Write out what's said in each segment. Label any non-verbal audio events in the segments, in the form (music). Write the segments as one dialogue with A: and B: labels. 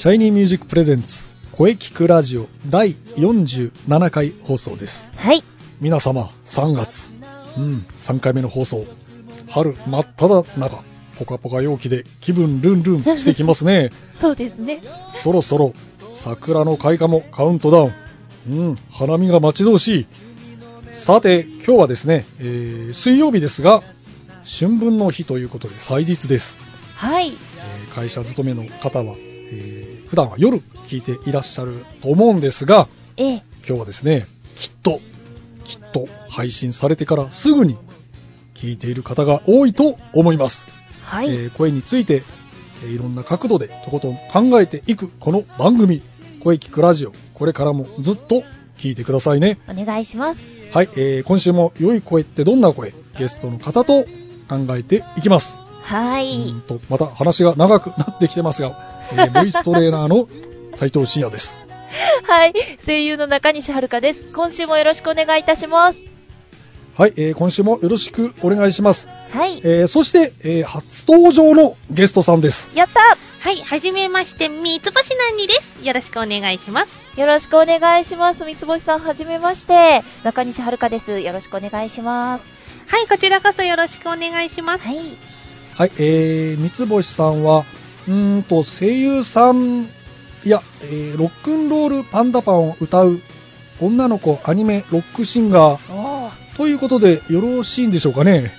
A: シャイニーミュージック presents 声キクラジオ第47回放送です。
B: はい。
A: 皆様3月、うん、3回目の放送。春真っ只中、ポカポカ陽気で気分ルンルン (laughs) してきますね。
B: そうですね。
A: そろそろ桜の開花もカウントダウン。うん、花見が待ち遠しい。さて、今日はですね、えー水曜日ですが、春分の日ということで祭日です。
B: はい。
A: えー会社勤めの方は、えー普段は夜聞いていらっしゃると思うんですが、
B: ええ。
A: 今日はですね、きっと、きっと配信されてからすぐに聞いている方が多いと思います。
B: はい。
A: えー声について、えーいろんな角度でとことん考えていくこの番組、声聞くラジオ、これからもずっと聞いてくださいね。
B: お願いします。
A: はい、えー今週も良い声ってどんな声ゲストの方と考えていきます。う
B: はい。
A: とまた話が長くなってきてますが、えーボイストレーナーの斉藤慎也です。
B: はい。声優の中西遥です。今週もよろしくお願いいたします。
A: はい、えー今週もよろしくお願いします。
B: はい。
A: えーそして、えー初登場のゲストさんです。
B: やった
C: はい、はじめまして、三つ星なにです。よろしくお願いします。
B: よろしくお願いします。三つ星さん、はじめまして。中西遥です。よろしくお願いします。
C: はい、こちらこそよろしくお願いします。
B: はい。
A: はい、えー、三つ星さんは、うーんと、声優さん、いや、えーロックンロールパンダパンを歌う女の子アニメロックシンガー。ということでよろしいんでしょうかね。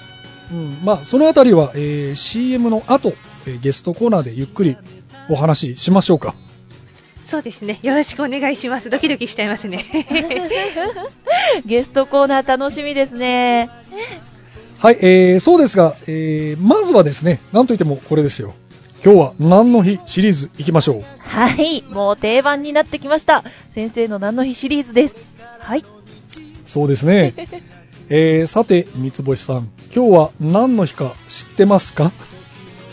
A: うん、まあ、そのあたりは、えー CM の後、えーゲストコーナーでゆっくりお話ししましょうか。
C: そうですね。よろしくお願いします。ドキドキしちゃいますね。(laughs)
B: ゲストコーナー楽しみですね。
A: はい、えー、そうですが、えー、まずはですね、なんといってもこれですよ。今日は何の日シリーズ行きましょう？
B: はい。もう定番になってきました。先生の何の日シリーズです？はい。
A: そうですね。(laughs) えー、さて、三つ星さん、今日は何の日か知ってますか？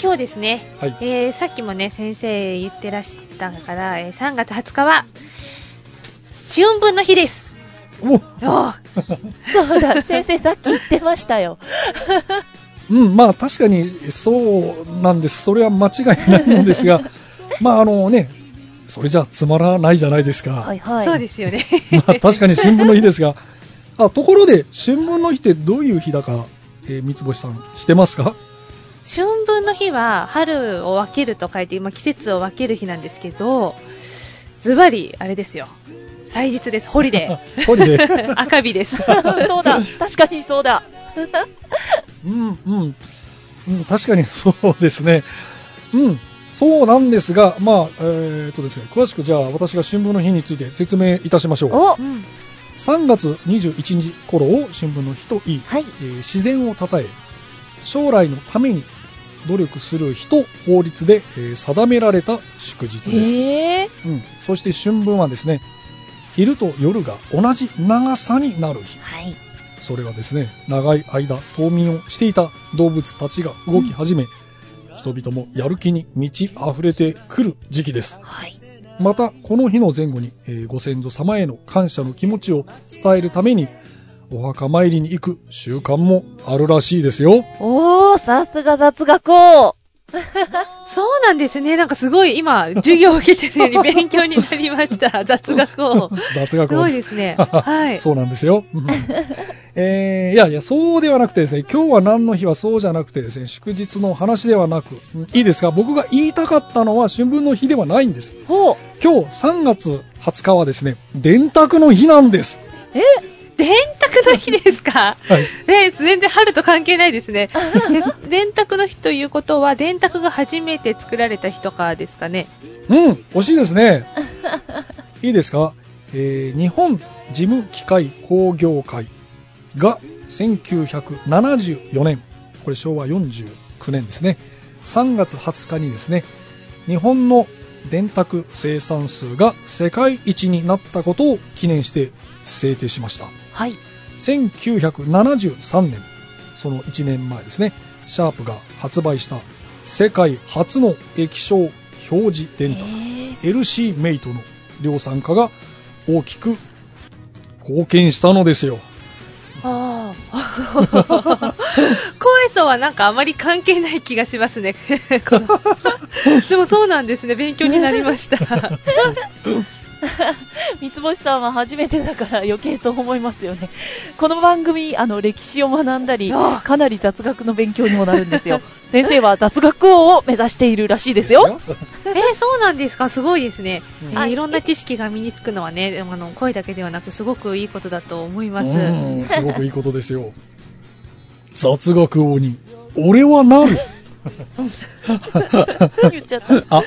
C: 今日ですね、
A: はい
C: えー、さっきもね、先生言ってらしたから、えー3月20日は、春分の日です。
A: お
C: おー (laughs)
B: そうだ。先生さっき言ってましたよ。
A: うん、まあ確かにそうなんです。それは間違いないんですが、(laughs) まああのね、それじゃつまらないじゃないですか。
B: はいはい。
C: そうですよね。(laughs)
A: まあ確かに春分の日ですが、あ、ところで春分の日ってどういう日だか、えー三つ星さん知ってますか？
C: 春分の日は春を分けると書いて、まあ、季節を分ける日なんですけど、ズバリ、あれですよ。祭日です。ホリデ (laughs)
A: ホリデー。
C: ー。(laughs) 赤日です。(laughs)
B: そうだ。確かにそうだ。
A: うん、うん。うん、確かにそうですね。うん、そうなんですが、まあ、えー、とですね、詳しくじゃあ私が春分の日について説明いたしましょう。
B: お
C: うん
A: 3月21日頃を春分の日と言い、
B: はい。
A: えー自然を称え、将来のために努力する日と法律で、えー定められた祝日です。
B: えー。
A: うん、そして春分はですね、昼と夜が同じ長さになる日。
B: はい。
A: それはですね、長い間冬眠をしていた動物たちが動き始め、人々もやる気に満ち溢れてくる時期です。
B: はい。
A: また、この日の前後に、えーご先祖様への感謝の気持ちを伝えるために、お墓参りに行く習慣もあるらしいですよ。
B: おー、さすが雑学王。(laughs)
C: そうなんですね。なんかすごい今、授業を受けてるように勉強になりました。(laughs) 雑学を。
A: 雑学
C: すごいですね。はい。(laughs)
A: そうなんですよ。うんえーいやいや、そうではなくてですね、今日は何の日はそうじゃなくてですね、祝日の話ではなく、うんいいですか？僕が言いたかったのは春分の日ではないんです。
B: ほう。
A: 今日3月20日はですね、電卓の日なんです。
B: え？
C: 電卓の日ですか？
A: はい。
C: ね、全然春と関係ないですね。(laughs) で電卓の日ということは、電卓が初めて作られた日とかですかね？
A: うん、惜しいですね。いいですか、えー日本事務機械工業会が1974年、これ昭和49年ですね、3月20日にですね、日本の電卓生産数が世界一になったことを記念して制定しました。
B: はい。
A: 1973年、その1年前ですね、シャープが発売した世界初の液晶表示電卓、LC メイトの量産化が大きく貢献したのですよ。
C: ああ。(laughs) 声とはなんかあまり関係ない気がしますね。(laughs) (laughs) でもそうなんですね。勉強になりました。(laughs)
B: 三つ星さんは初めてだから余計そう思いますよね。この番組、あの、歴史を学んだり、かなり雑学の勉強にもなるんですよ。(laughs) 先生は雑学王を目指しているらしいですよ。
C: えーそうなんですか？すごいですね。
A: うん
C: えーいろんな知識が身につくのはね、あの声だけではなくすごくいいことだと思います。
A: うん (laughs) すごくいいことですよ。雑学王に、俺はなる (laughs)
B: 言っちゃった。(laughs)
A: あ、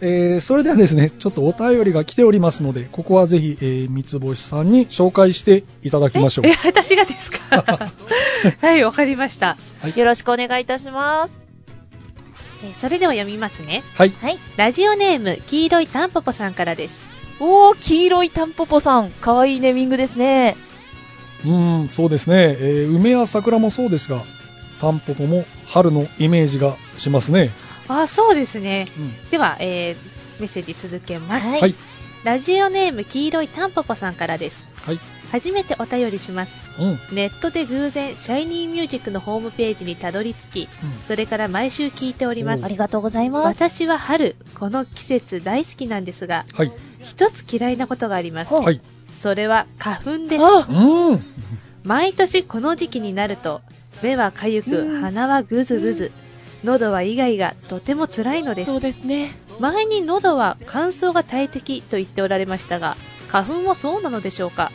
A: えーそれではですね、ちょっとお便りが来ておりますので、ここはぜひ、えー三つ星さんに紹介していただきましょう
C: え、。私がですか？(laughs) はい、わかりました。
B: よろしくお願いいたします。
C: えーそれでは読みますね。
A: はい。
B: はい。
C: ラジオネーム、黄色いタンポポさんからです。
B: おー、黄色いタンポポさん。かわいいネーミングですね。
A: うーん、そうですね、えー梅や桜もそうですが、タンポポも春のイメージがしますね。
C: あ、そうですね。
A: うん
C: では、えーメッセージ続けます。
B: はい
A: はい。
C: ラジオネーム、黄色いタンポポさんからです。
A: はい。
C: 初めてお便りします。
A: うん。
C: ネットで偶然、シャイニーミュージックのホームページにたどり着き、それから毎週聞いております
B: あり。がとうございます。
C: 私は春、この季節大好きなんですが、
A: はい。
C: 一つ嫌いなことがあります。
A: はい。
C: それは花粉です。
B: あ
A: うーん。
C: 毎年この時期になると、目はかゆく、
B: うん。
C: 鼻はぐずぐず、喉はイガイガ、とても辛いのです。
B: そう。ですね。
C: 前に喉は乾燥が大敵と言っておられましたが、花粉もそうなのでしょうか。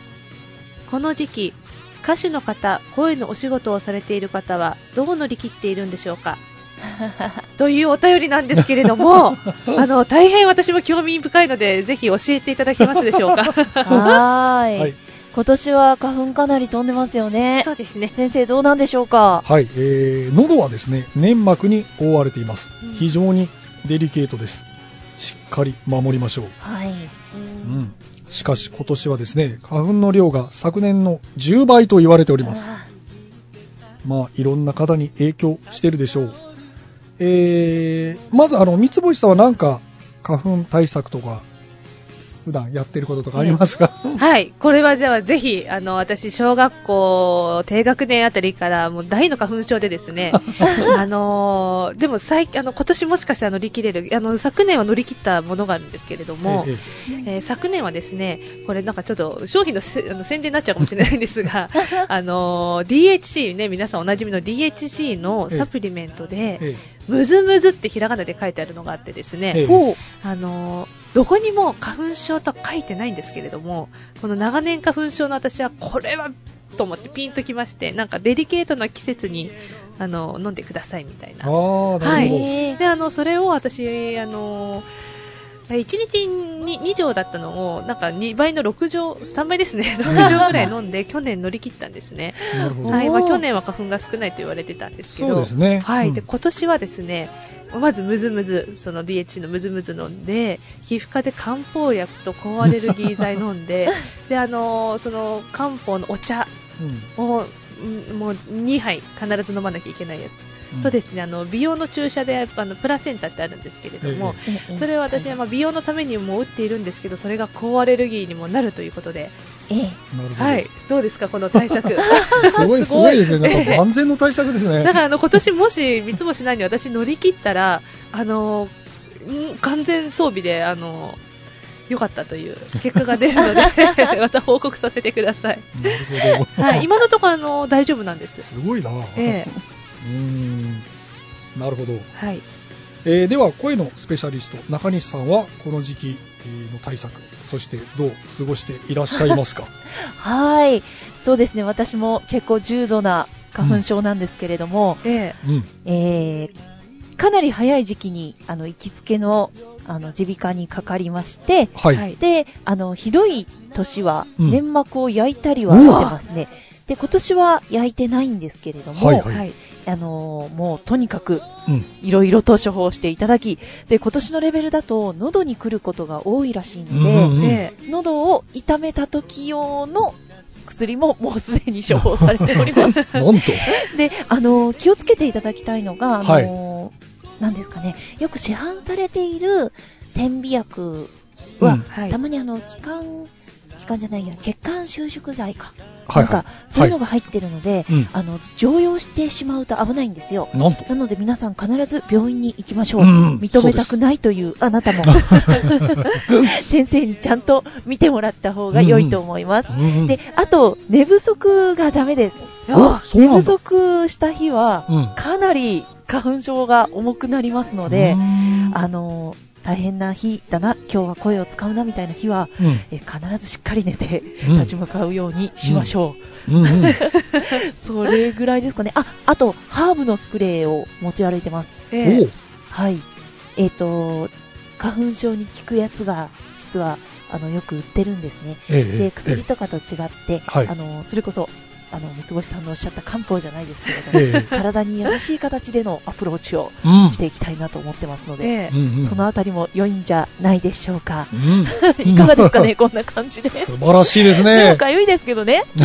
C: この時期、歌手の方、声のお仕事をされている方はどう乗り切っているんでしょうか。(laughs) というお便りなんですけれども、(laughs) あの、大変私も興味深いので、ぜひ教えていただけますでしょうか。(laughs)
B: はーい。
A: はい。
B: 今年は花粉かなり飛んでますよね。
C: そうですね。
B: 先生どうなんでしょうか？
A: はい。えー、喉はですね、粘膜に覆われています
C: うん。
A: 非常にデリケートです。しっかり守りましょう。
B: はい。
A: うん。しかし今年はですね、花粉の量が昨年の10倍と言われております。
B: あ
A: まあ、いろんな方に影響してるでしょう。えー、まずあの、三つ星さんはなんか花粉対策とか、普段やってることとかありますか、(laughs)
C: はい。これはではぜひ、あの、私、小学校低学年あたりから、もう大の花粉症でですね、(laughs) あのーでも最近、あの、今年もしかして乗り切れる、あの、昨年は乗り切ったものがあるんですけれども、
A: ええ
C: えー昨年はですね、これなんかちょっと商品のせあの宣伝になっちゃうかもしれないんですが、(laughs) あのー DHC ね、皆さんおなじみの DHC のサプリメントで、
A: え
C: ムズムズってひらがなで書いてあるのがあってですね、
A: ええ。
C: あのーどこにも花粉症と書いてないんですけれども、この長年花粉症の私は、これは、と思ってピンときまして、なんかデリケートな季節に、あの、飲んでくださいみたいな。
A: ああ、な。
C: はいで、あの、それを私、あの、1日に2錠だったのを、なんか2倍の6錠、3倍ですね、6錠ぐらい飲んで、去年乗り切ったんですね。はい、まあ去年は花粉が少ないと言われてたんですけど、
A: そうですね。
C: はい、
A: うん。
C: で今年はですね、まずムズムズ、その DHC のムズムズ飲んで、皮膚科で漢方薬と抗アレルギー剤飲んで、(laughs) で、あのーその漢方のお茶
A: うん。
C: を、んもう2杯必ず飲まなきゃいけないやつ。
A: うん
C: とですね、あの、美容の注射で、あの、プラセンタってあるんですけれども、
B: ええ
C: それを私はまあ美容のためにも打っているんですけど、それが抗アレルギーにもなるということで。はい、どうですか、この対策？(laughs)
A: すごい、すごいですね。(laughs) なんか万全の対策ですね。
C: だからあの今年もし三つ星ないに私乗り切ったら、あのん完全装備で、あの良かったという結果が出るので、(laughs) また報告させてください。
A: なるほど。
C: はい、今のところあの大丈夫なんです。
A: すごいな。
C: ええ
A: うーん。なるほど。
C: はい。
A: えーでは、声のスペシャリスト、中西さんは、この時期えーの対策、そしてどう過ごしていらっしゃいますか？(laughs)
B: はい。そうですね。私も結構重度な花粉症なんですけれども、
C: え
A: うん。
B: えー、かなり早い時期に、あの、行きつけの、あの、耳鼻科にかかりまして、
A: はい。
C: はい
B: で、あの、ひどい年は、
A: うん
B: 粘膜を焼いたりはしてますね。で、今年は焼いてないんですけれども、
A: はいはい
C: はい。
B: あのーもうとにかく
A: うん。
B: いろいろと処方していただき、で、今年のレベルだと喉に来ることが多いらしいので、
A: うんうん
B: 喉を痛めた時用の薬ももうすでに処方されております。(laughs)
A: なんと。(laughs)
B: で、あのー気をつけていただきたいのが、あのーなんですかね、よく市販されている点鼻薬は、
A: うん
C: はい
B: たまにあの、気管、気管じゃないや、血管収縮剤か。
A: はいは
B: なんか、そういうのが入ってるので、
A: い。うん。
B: あの、常用してしまうと危ないんですよ。
A: な。
B: なので皆さん必ず病院に行きましょう。
A: うん
B: 認めたくないというあなたも、(laughs) 先生にちゃんと見てもらった方が良いと思います。
A: うん
B: で、あと、寝不足がダメです。寝不。足した日は、
A: うん。
B: かなり花粉症が重くなりますので
A: う、ん
B: あの、大変な日だな、今日は声を使うなみたいな日は、
A: うん。
B: え必ずしっかり寝て
A: うん
B: 立ち向かうようにしましょう。
A: うん (laughs) うん。
B: それぐらいですかね。あ、あと、ハーブのスプレーを持ち歩いてます。
C: え
A: おう
B: はい。えっ、と、花粉症に効くやつが、実は、あの、よく売ってるんですね。
A: ええええ
B: で、薬とかと違って、
A: はい
B: あの、それこそ、あの、三つ星さんのおっしゃった漢方じゃないですけれども、
A: ええ
B: 体に優しい形でのアプローチを
A: うん。
B: していきたいなと思ってますので、
C: ええ
A: うんうん
B: そのあたりも良いんじゃないでしょうか。
A: うん。(laughs)
B: いかがですかね、(laughs) こんな感じで。
A: 素晴らしいです
B: で
A: ね
B: も。かゆいですけどね。(laughs)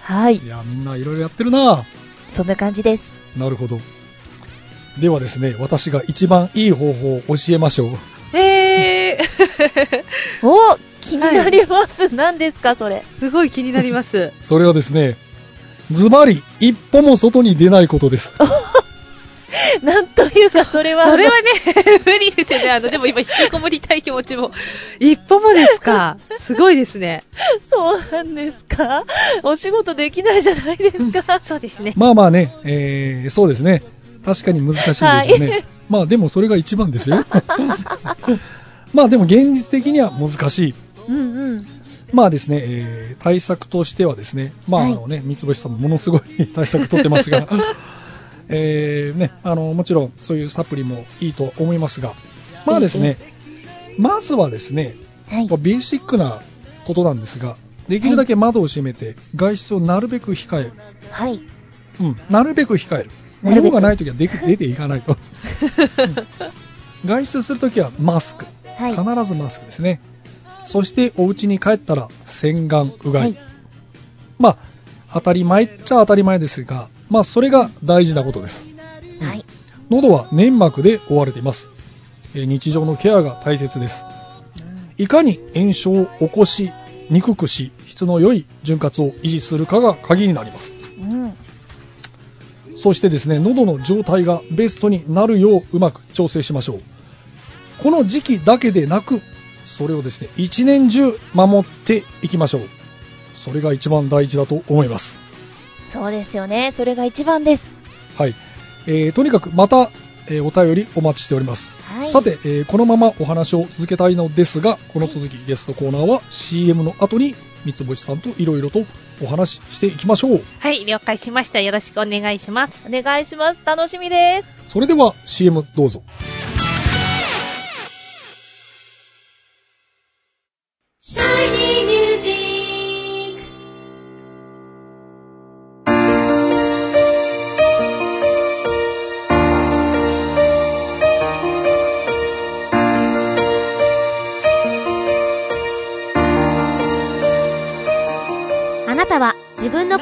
B: はい
A: い。や、みんないろいろやってるな。
B: そんな感じです。
A: なるほど。ではですね、私が一番いい方法を教えましょう。
C: えー、(laughs)
B: お気になります。何ですか、それ。
C: すごい気になります。(laughs)
A: それはですね、ズバリ、一歩も外に出ないことです。(laughs)
B: なんというか、それは。
C: それはね、無理ですよね。あの、でも今引きこもりたい気持ちも、一歩もですか？すごいですね。
B: そうなんですか？お仕事できないじゃないですか。
C: そうですね。
A: まあまあね、えー、そうですね。確かに難しいですよね。
B: はい
A: まあでもそれが一番ですよ。(laughs) まあでも現実的には難しい。
B: うんうん。
A: まあですね、えー対策としてはですね、まあ
B: はい
A: あのね、三つ星さんもものすごい対策取ってますが、(laughs) えーね、あの、もちろんそういうサプリもいいと思いますが、まあですね、まずはですね、
B: はい
A: ベーシックなことなんですが、できるだけ窓を閉めて外出をなるべく控える。
B: はい。
A: うん、なるべく控える。
B: なるべく
A: 用がないときは出て (laughs) 出ていかないと。うん外出するときはマスク。
B: はい。
A: 必ずマスクですね。そしてお家に帰ったら洗顔、うがい。
B: はい
A: まあ、当たり前っちゃ当たり前ですが、まあ、それが大事なことです。
B: はい。
A: 喉は粘膜で覆われています。えー日常のケアが大切です。いかに炎症を起こしにくくし、質の良い潤滑を維持するかが鍵になります。
B: うん。
A: そしてですね、喉の状態がベストになるよううまく調整しましょう。この時期だけでなく、それをですね、一年中守っていきましょう。それが一番大事だと思います。
B: そうですよね。それが一番です。
A: はい。えーとにかくまた、えーお便りお待ちしております。
B: はい。
A: さて、えーこのままお話を続けたいのですが、この続き、ゲストコーナーは CM の後に三つ星さんといろいろとお話ししていきましょう。
C: はい、了解しました。よろしくお願いします。
B: お願いします。楽しみです。
A: それでは CM どうぞ。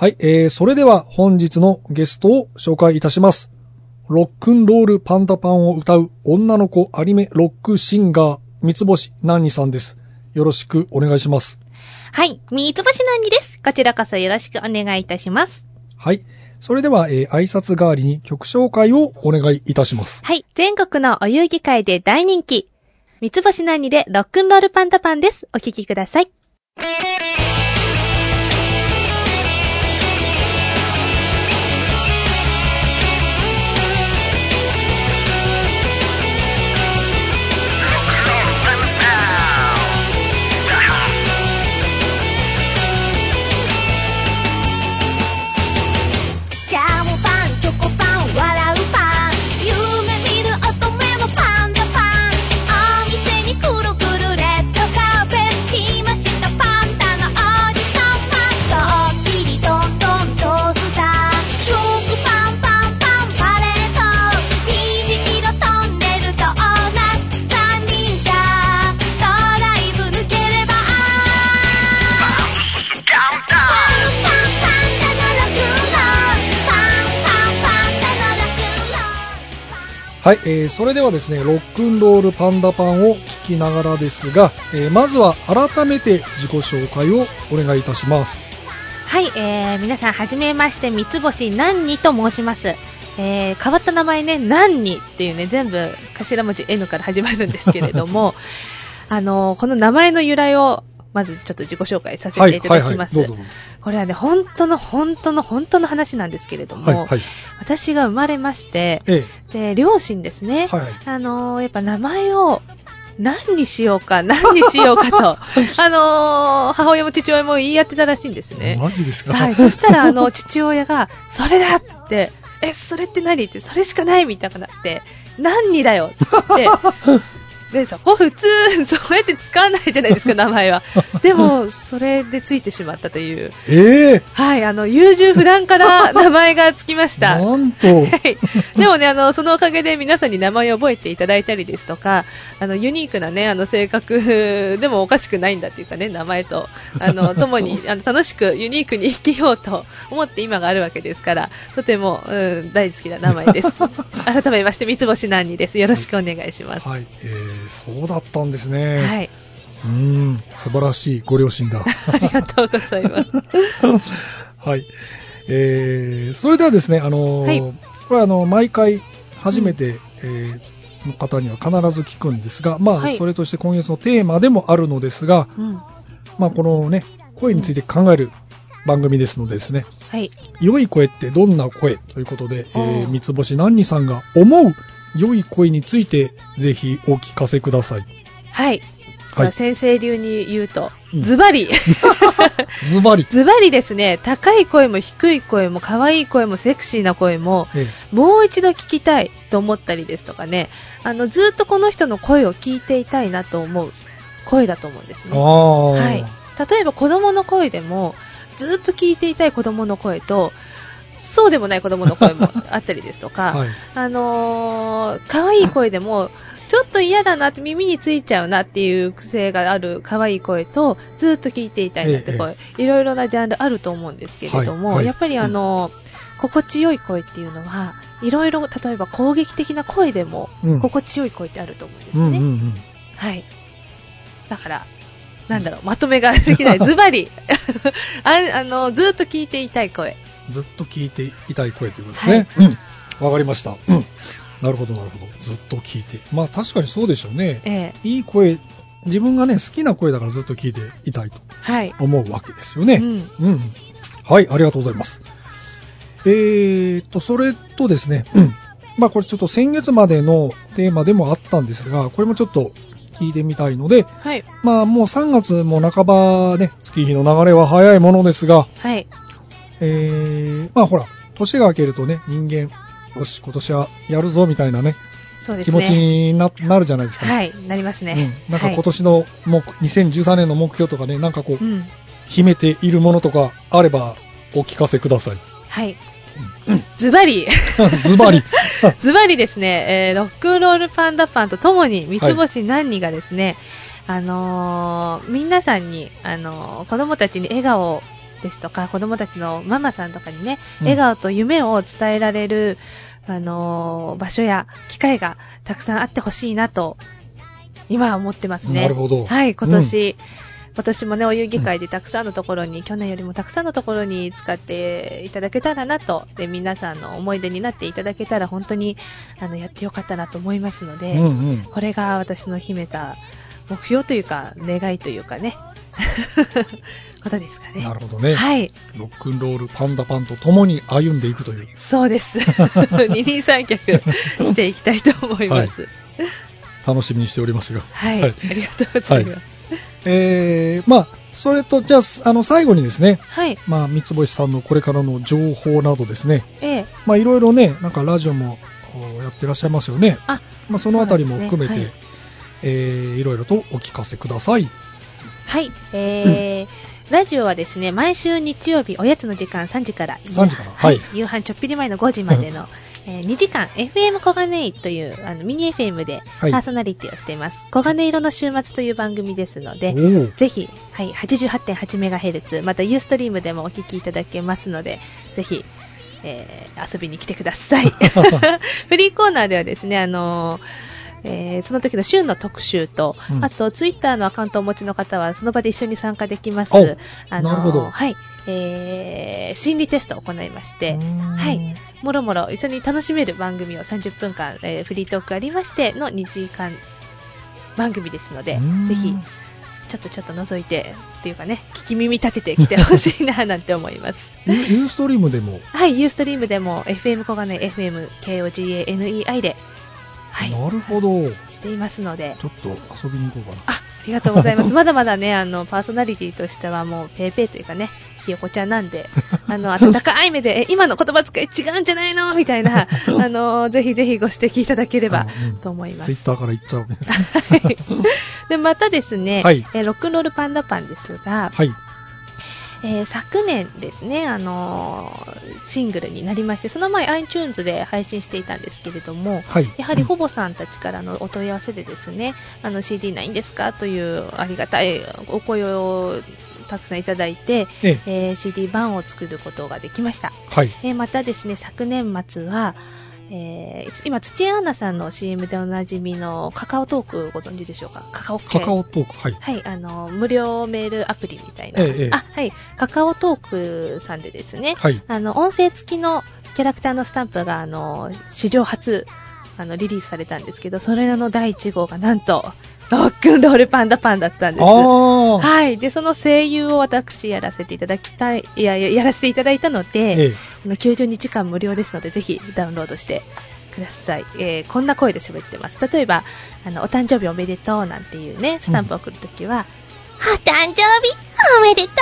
A: はい、えー、それでは本日のゲストを紹介いたします。ロックンロールパンダパンを歌う女の子アニメロックシンガー、三つ星ナンニさんです。よろしくお願いします。
C: はい、三つ星なんにです。こちらこそよろしくお願いいたします。
A: はい。それでは、えー、挨拶代わりに曲紹介をお願いいたします。
C: はい、全国のお遊戯会で大人気。三つ星なんにでロックンロールパンダパンです。お聴きください。
A: はい、えー、それではですね、ロックンロールパンダパンを聞きながらですが、えー、まずは改めて自己紹介をお願いいたします。
C: はい、えー、皆さんはじめまして、三つ星なんにと申します。えー、変わった名前ね、なんにっていうね、全部頭文字 N から始まるんですけれども、(laughs) あのーこの名前の由来を、まずちょっと自己紹介させていただきます。これはね、本当の本当の本当の話なんですけれども、
A: はい、はい。
C: 私が生まれまして、
A: え
C: で、両親です
A: え
C: ね、
A: はい、はい。
C: あのーやっぱ名前を何にしようか、(laughs) 何にしようかと、(laughs) あのー母親も父親も言い合ってたらしいんですね。
A: マジですか？
C: はい。そしたら、あの、父親が、それだって、え、それって何って、それしかないみたいになって、何にだよって。(laughs) で、そこ普通、そうやって使わないじゃないですか、(laughs) 名前は。でも、それでついてしまったという。
A: ええ
C: はい、あの、優柔不断から (laughs) 名前がつきました。
A: なんと、
C: はい。でもね、あの、そのおかげで皆さんに名前を覚えていただいたりですとか、あの、ユニークなね、あの、性格 (laughs) でもおかしくないんだっていうかね、名前と、あの、共に、あの、楽しくユニークに生きようと思って今があるわけですから、とても、うん、大好きな名前です。改めまして、三つ星なんにです。よろしくお願いします。
A: はい、えー、そうだったんですね。
C: はい。
A: うーん、素晴らしいご両親だ。
C: ありがとうございます。(laughs)
A: はい。えー、それではですね、あのー
C: はい
A: これはあの、毎回初めて、えーの方には必ず聞くんですが、まあ、
C: はい
A: それとして今月のテーマでもあるのですが、
C: うん。
A: まあ、このね、声について考える番組ですのでですね、
C: はい。
A: 良い声ってどんな声？ということで、え
C: ー、
A: 三つ星何にさんが思う良い声について、ぜひお聞かせください。
C: はい。
A: はい
C: まあ先生流に言うと
A: う、ん
C: ズバリ。(laughs)
A: ズバリ。
C: ズバリですね、高い声も低い声も可愛い声もセクシーな声も、
A: え
C: もう一度聞きたいと思ったりですとかね、あの、ずっとこの人の声を聞いていたいなと思う声だと思うんですね。はい。例えば子供の声でも、ずっと聞いていたい子供の声と、そうでもない子供の声も (laughs) あったりですとか、
A: はい。
C: あのー、可愛い声でも、ちょっと嫌だなって耳についちゃうなっていう癖がある可愛い声と、ずっと聞いていたいなって声、いろいろなジャンルあると思うんですけれども、
A: はいはい
C: やっぱりあのー心地よい声っていうのは、いろいろ、例えば攻撃的な声でも、
A: うん
C: 心地よい声ってあると思うんですね。はい。だから、なんだろう、まとめができない。(laughs) ズバリ (laughs) ああの、ずっと聞いていたい声。
A: ずっと聞いていたい声ということですね。うん。わかりました。うん。なるほど、なるほど。ずっと聞いて。まあ確かにそうでしょうね。
C: ええ
A: いい声、自分がね、好きな声だからずっと聞いていたいと
C: はい。
A: 思うわけですよね。
C: うん。
A: うん。はい、ありがとうございます。えーと、それとですね、うん。まあこれちょっと先月までのテーマでもあったんですが、これもちょっと聞いてみたいので、
C: はい。
A: まあもう3月も半ばね、月日の流れは早いものですが、
C: はい。
A: えー、まあほら、年が明けるとね、人間、よし、今年はやるぞみたいなね、
C: そうですね。
A: 気持ちにななるじゃないですか。
C: はい。なりますね。
A: うん。なんか今年の目、2013年の目標とかね、なんかこう
C: はい。、うん。
A: 秘めているものとかあればお聞かせください。
C: はい。ズバリ、(laughs)
A: ズバリ。(laughs)
C: ズバリですね、えー、ロックンロールパンダパンとともに三つ星何人がですね、あのー、皆さんに、あのー、子供たちに笑顔をですとか、子供たちのママさんとかにね、
A: うん。
C: 笑顔と夢を伝えられる、あのー場所や機会がたくさんあってほしいなと、今は思ってますね。
A: なるほど。
C: はい、今年、今年もね、お遊戯会でたくさんのところに、去年よりもたくさんのところに使っていただけたらなと、で、皆さんの思い出になっていただけたら、本当に、あの、やってよかったなと思いますので、
A: うんうん。
C: これが私の秘めた目標というか、願いというかね、ことですかね。
A: なるほどね。
C: はい。
A: ロックンロールパンダパンと共に歩んでいくという。
C: そうです。(laughs) 二人三脚していきたいと思います。
A: 楽しみにしておりますが。
C: はい。
A: はい
C: ありがとうございます。
A: えー、まあ、それと、じゃあ、あの、最後にですね、
C: はい。
A: まあ、三つ星さんのこれからの情報などですね、
C: ええ。
A: まあ、いろいろね、なんかラジオもやってらっしゃいますよね。
C: あ、
A: まあ、そのあたりも含めて、
C: そうなんですね
A: えー、いろいろとお聞かせください。
C: はい。えー、ラジオはですね、毎週日曜日おやつの時間3時から、
A: 3時から
C: は
A: はいい。
C: 夕飯ちょっぴり前の5時までの、えー2時間 FM 小金井というあのミニ FM で
A: はい
C: パーソナリティをしています。小金色の週末という番組ですので、ぜひ、はい、88.8MHz、またユーストリームでもお聞きいただけますので、ぜひ、えー遊びに来てください。(laughs) (laughs) フリーコーナーではですね、あのーえーその時の週の特集と、
A: うん
C: あと、ツイッターのアカウントをお持ちの方は、その場で一緒に参加できます。
A: お
C: あのー
A: なるほど
C: はい。えー心理テストを行いまして、はい。もろもろ一緒に楽しめる番組を30分間、えーフリートークありましての2時間番組ですのでぜひ、ちょっとちょっと覗いて、っていうかね、聞き耳立ててきてほしいな、なんて思います。
A: ユユーストリームでも、
C: はい、ユーストリームでも、FM 小金井 FM、KOGANEI で、はい、
A: なるほど。
C: していますので、
A: ちょっと遊びに行こうかな。
C: あ、ありがとうございます。まだまだね、あの、パーソナリティとしてはもう、ペーペーというかね、ひよこちゃんなんで、(laughs) あの、温かい目で、え、今の言葉遣い違うんじゃないの？みたいな、(laughs) あの、ぜひぜひご指摘いただければ
A: うん
C: と思います。
A: ツイッターから行っちゃう。
C: はいで、またですね、
A: はい
C: えーロックンロールパンダパンですが、
A: はい。
C: えー昨年ですね、あのーシングルになりまして、その前 iTunes で配信していたんですけれども、
A: はい。
C: やはりほぼさんたちからのお問い合わせでですね、あの CD ないんですか？というありがたいお声をたくさんいただいて、
A: ええ、
C: えー CD 版を作ることができました。
A: はい。
C: えーまたですね、昨年末は、えー今、土屋アンナさんの CM でおなじみのカカオトークご存知でしょうか？カカオ系
A: カカオトーク、はい。
C: はい、あの、無料メールアプリみたいな。
A: ええええ
C: あ、はい、カカオトークさんでですね、
A: はい。
C: あの、音声付きのキャラクターのスタンプが、あの、史上初、あの、リリースされたんですけど、それの第1号がなんと、ロックンロールパンダパンだったんです。はい。で、その声優を私やらせていただきたい、いや、ややらせていただいたので、
A: ええ。
C: あの90日間無料ですので、ぜひダウンロードしてください。えーこんな声で喋ってます。例えば、あの、お誕生日おめでとうなんていうね、スタンプを送るときは、
D: お誕生日おめでと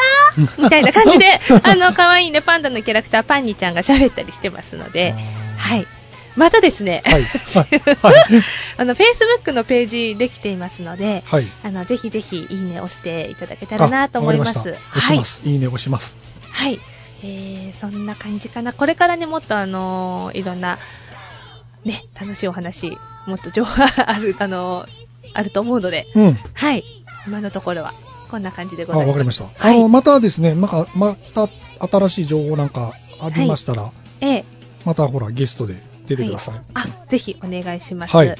D: う (laughs)
C: みたいな感じで、あの、可愛いね、パンダのキャラクター、パンニちゃんが喋ったりしてますので、はい。またですね、
A: はい。はい。はい。(laughs)
C: あの、Facebook のページできていますので、
A: はい。
C: あの、ぜひぜひ、いいね押していただけたらなと思います。
A: 押します。いいね押します。
C: はい。はい。えー、そんな感じかな。これからね、もっとあのーいろんな、ね、楽しいお話、もっと情報がある、(laughs) あのーあると思うので、
A: うん。
C: はい。今のところは、こんな感じでご
A: あ、
C: ざいます。
A: わかりました。
C: はい。
A: あの、またですね、まかまた新しい情報なんかありましたら、
C: ええ
A: またほら、ゲストで出てください。
C: あ、ぜひお願いします。
A: はい。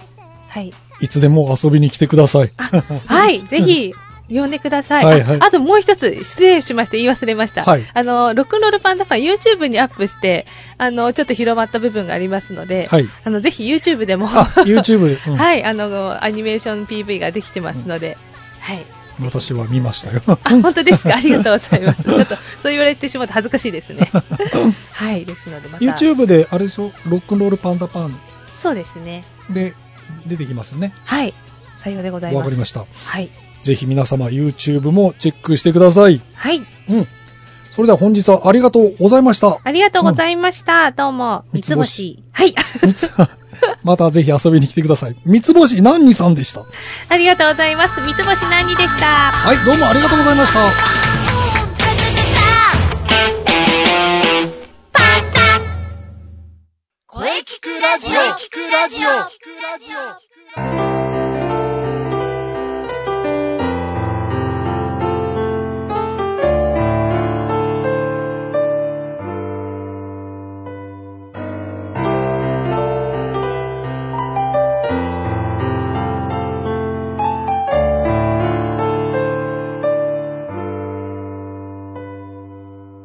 C: はい。
A: いつでも遊びに来てください。
C: はい、(laughs) ぜひ、呼んでください。
A: はいはい
C: ああともう一つ、失礼しまして言い忘れました。
A: はい
C: あの、ロックンロールパンダファン YouTube にアップして、あの、ちょっと広まった部分がありますので、
A: はい。
C: あの、ぜひ YouTube でも、
A: あ、YouTube で、(laughs) うん
C: はい、あの、アニメーション PV ができてますので、はい。
A: 私は見ましたよ。
C: あ、本当ですか？ありがとうございます。ちょっと、そう言われてしまうと恥ずかしいですね。(laughs) はい、ですので、また。
A: YouTube で、あれでしょ、ロックンロールパンダパン
C: そうですね。
A: で出てきますよね。
C: はい。さようでございます。
A: わかりました。
C: はい。
A: ぜひ皆様 YouTube もチェックしてください。
C: はい。
A: うん。それでは本日はありがとうございました。
C: ありがとうございました。どうも。三つ
A: 星。
C: はい。
A: またぜひ遊びに来てください。三つ星何にさんでした？
C: ありがとうございます。三つ星何でした？
A: はい、どうもありがとうございました。
E: 声聞くラジオ聞くラジオ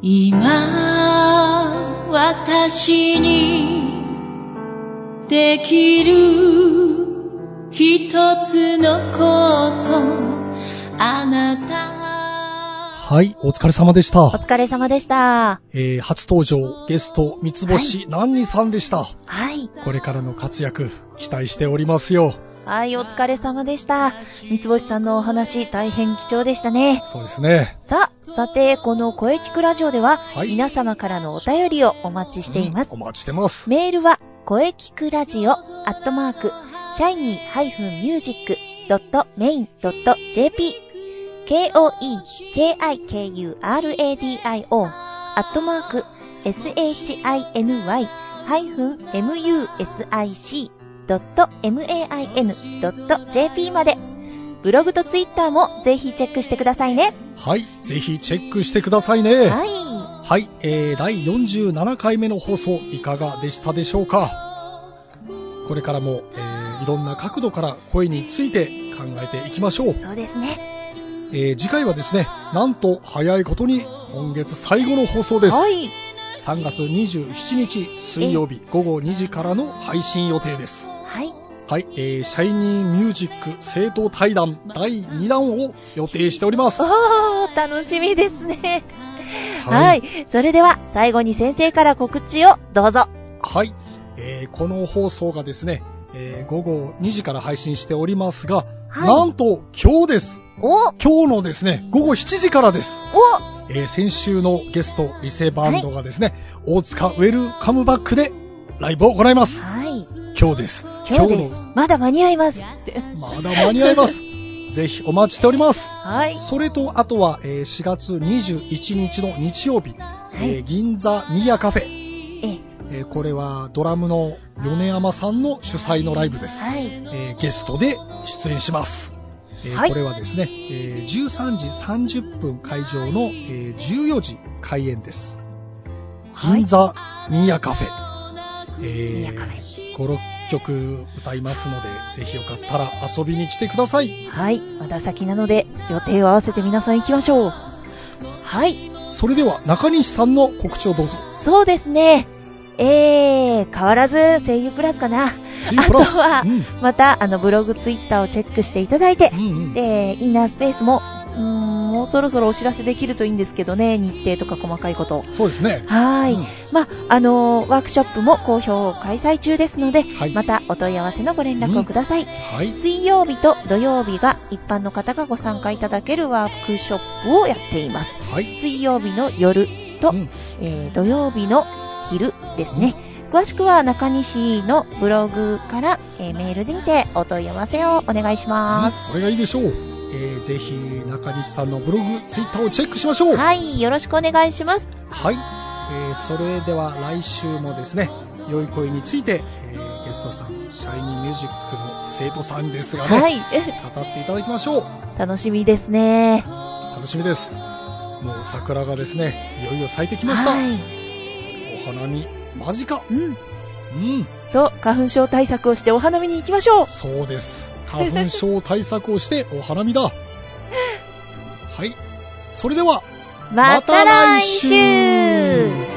F: 今私にできる一つのことあなた
A: はい、お疲れ様でし
B: お
A: た。
B: 疲れ様でした。
A: えー、初登場、ゲスト、三つ星、ナンニさんでした？
B: はい。
A: これからの活躍、期待しておりますよ。
B: はい、お疲れ様でした。三つ星さんのお話、大変貴重でしたね。
A: そうですね。
B: さあ、さて、この声聞くラジオでは、
A: はい
B: 皆様からのお便りをお待ちしています。
A: うんお待ちしてます。
B: メールは、声聞くラジオ、アットマーク、シャイニー -music.main.jp、k-o-e-k-i-k-u-r-a-d-i-o、アットマーク、shiny-music.main.jp まで、ブログとツイッターもぜひチェックしてくださいね。
A: はい、ぜひチェックしてくださいね。
B: はい。
A: はい、えー、第47回目の放送いかがでしたでしょうか？これからも、えー、いろんな角度から声について考えていきましょう。
B: そうですね。
A: えー、次回はですね、なんと早いことに今月最後の放送です。
B: はい。
A: 3月27日水曜日午後2時からの配信予定です。
B: はい。
A: はい、えー、シャイニーミュージック生徒対談第2弾を予定しております。
B: おー、楽しみですね。はい。それでは、最後に先生から告知をどうぞ。
A: はい。えーこの放送がですね、えー午後2時から配信しておりますが、
B: はい
A: なんと今日です。
B: お
A: 今日のですね、午後7時からです。
B: お
A: えー先週のゲスト、リセバンドがですね、大塚ウェルカムバックでライブを行います。
B: はい。
A: 今日です。
B: 今日です。まだ間に合います。
A: まだ間に合います。(laughs) ぜひお待ちしております。
B: はい。
A: それと、あとは、えー4月21日の日曜日、えー銀座ミヤカフェ、
B: え、
A: えーこれはドラムの米山さんの主催のライブです。
B: はい。
A: えーゲストで出演します。えー
B: はい
A: これはですね、えー13時30分会場の、えー14時開演です。
B: はい
A: 銀座ミヤカフェ。え
B: ミヤカフ
A: 5、6曲歌いますので、ぜひよかったら遊びに来てください。
B: はい。まだ先なので、予定を合わせて皆さん行きましょう。はい。
A: それでは中西さんの告知をどうぞ。
B: そうですね。えー、変わらず声優プラスかな。あとは
A: うん
B: また、あの、ブログ、ツイッターをチェックしていただいて
A: う、んうん
B: で、インナースペースも、うーん、もうそろそろお知らせできるといいんですけどね、日程とか細かいこと。
A: そうですね。
B: はーい。
A: うん
B: まあ、あのーワークショップも好評開催中ですので、
A: はい
B: またお問い合わせのご連絡をください。
A: はい。
B: 水曜日と土曜日が一般の方がご参加いただけるワークショップをやっています。
A: はい。
B: 水曜日の夜と、
A: うん
B: えー土曜日の昼ですね。詳しくは中西のブログから、えーメールにてお問い合わせをお願いします。
A: それがいいでしょう。えーぜひ中西さんのブログ、ツイッターをチェックしましょう。
B: はい、よろしくお願いします。
A: はい、えーそれでは来週もですね、良い声について、えーゲストさん、シャイニーミュージックの生徒さんですがね、
B: はい、
A: 語っていただきましょう。
B: 楽しみですね。
A: 楽しみです。もう桜がですね、いよいよ咲いてきました。
B: はい。
A: お花見、間近。
B: うん。
A: うん、
B: そう、花粉症対策をしてお花見に行きましょう。
A: そうです。花粉症対策をしてお花見だ。はい。それでは、
B: また来週